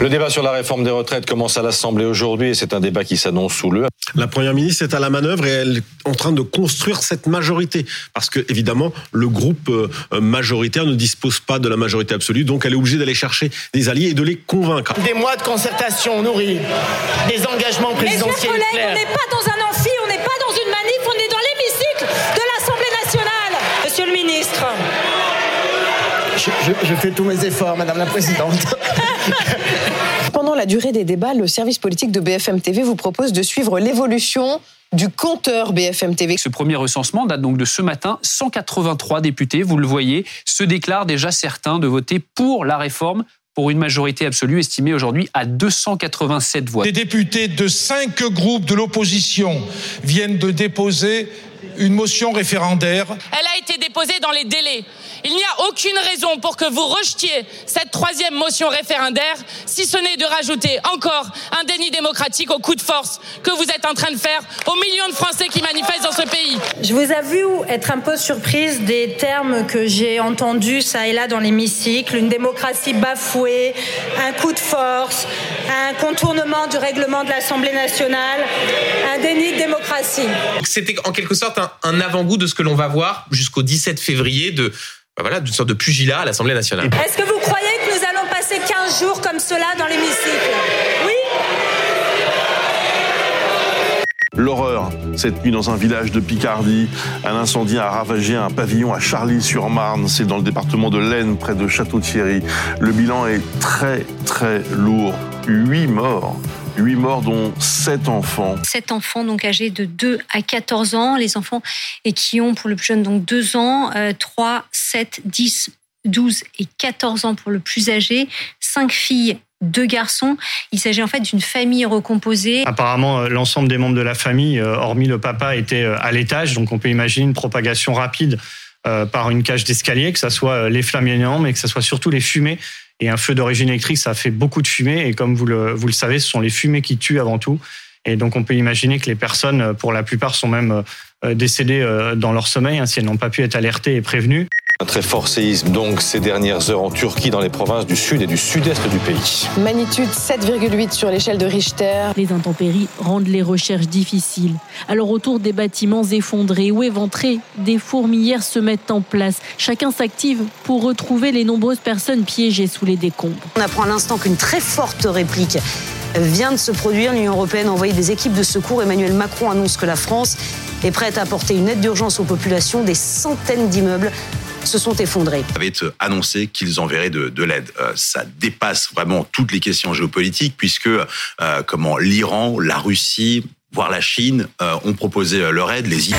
Le débat sur la réforme des retraites commence à l'Assemblée aujourd'hui et c'est un débat qui s'annonce sous le. La Première ministre est à la manœuvre et elle est en train de construire cette majorité. Parce que, évidemment, le groupe euh, majoritaire ne dispose pas de la majorité absolue, donc elle est obligée d'aller chercher des alliés et de les convaincre. Des mois de concertation nourris, des engagements présidentiels. Mes chers collègues, on n'est pas dans un amphi, Je, je, je fais tous mes efforts, Madame la Présidente. Pendant la durée des débats, le service politique de BFM TV vous propose de suivre l'évolution du compteur BFM TV. Ce premier recensement date donc de ce matin. 183 députés, vous le voyez, se déclarent déjà certains de voter pour la réforme pour une majorité absolue estimée aujourd'hui à 287 voix. Des députés de cinq groupes de l'opposition viennent de déposer une motion référendaire. Elle a été déposée dans les délais. Il n'y a aucune raison pour que vous rejetiez cette troisième motion référendaire, si ce n'est de rajouter encore un déni démocratique au coup de force que vous êtes en train de faire aux millions de Français qui manifestent dans ce pays. Je vous avoue être un peu surprise des termes que j'ai entendus ça et là dans l'hémicycle. Une démocratie bafouée, un coup de force, un contournement du règlement de l'Assemblée nationale, un déni de démocratie. C'était en quelque sorte un, un avant-goût de ce que l'on va voir jusqu'au 17 février de bah voilà, d'une sorte de pugilat à l'Assemblée nationale. Est-ce que vous croyez que nous allons passer 15 jours comme cela dans l'hémicycle? Oui L'horreur, cette nuit dans un village de Picardie, un incendie a ravagé un pavillon à Charlie-sur-Marne, c'est dans le département de l'Aisne, près de Château-Thierry. Le bilan est très très lourd, huit morts. 8 morts, dont 7 enfants. 7 enfants donc âgés de 2 à 14 ans. Les enfants et qui ont pour le plus jeune donc 2 ans, euh, 3, 7, 10, 12 et 14 ans pour le plus âgé. 5 filles deux garçons. Il s'agit en fait d'une famille recomposée. Apparemment, l'ensemble des membres de la famille, euh, hormis le papa, étaient euh, à l'étage. Donc on peut imaginer une propagation rapide euh, par une cage d'escalier, que ce soit les flammes énormes, mais que ce soit surtout les fumées. Et un feu d'origine électrique, ça fait beaucoup de fumée. Et comme vous le, vous le savez, ce sont les fumées qui tuent avant tout. Et donc on peut imaginer que les personnes, pour la plupart, sont même décédées dans leur sommeil, hein, si elles n'ont pas pu être alertées et prévenues. Un très fort séisme donc ces dernières heures en Turquie, dans les provinces du sud et du sud-est du pays. Magnitude 7,8 sur l'échelle de Richter. Les intempéries rendent les recherches difficiles. Alors autour des bâtiments effondrés ou éventrés, des fourmilières se mettent en place. Chacun s'active pour retrouver les nombreuses personnes piégées sous les décombres. On apprend à l'instant qu'une très forte réplique vient de se produire. L'Union européenne a envoyé des équipes de secours. Emmanuel Macron annonce que la France est prête à apporter une aide d'urgence aux populations. Des centaines d'immeubles se sont effondrés. avait annoncé qu'ils enverraient de, de l'aide. Euh, ça dépasse vraiment toutes les questions géopolitiques puisque euh, comment l'Iran, la Russie, voire la Chine euh, ont proposé leur aide. Les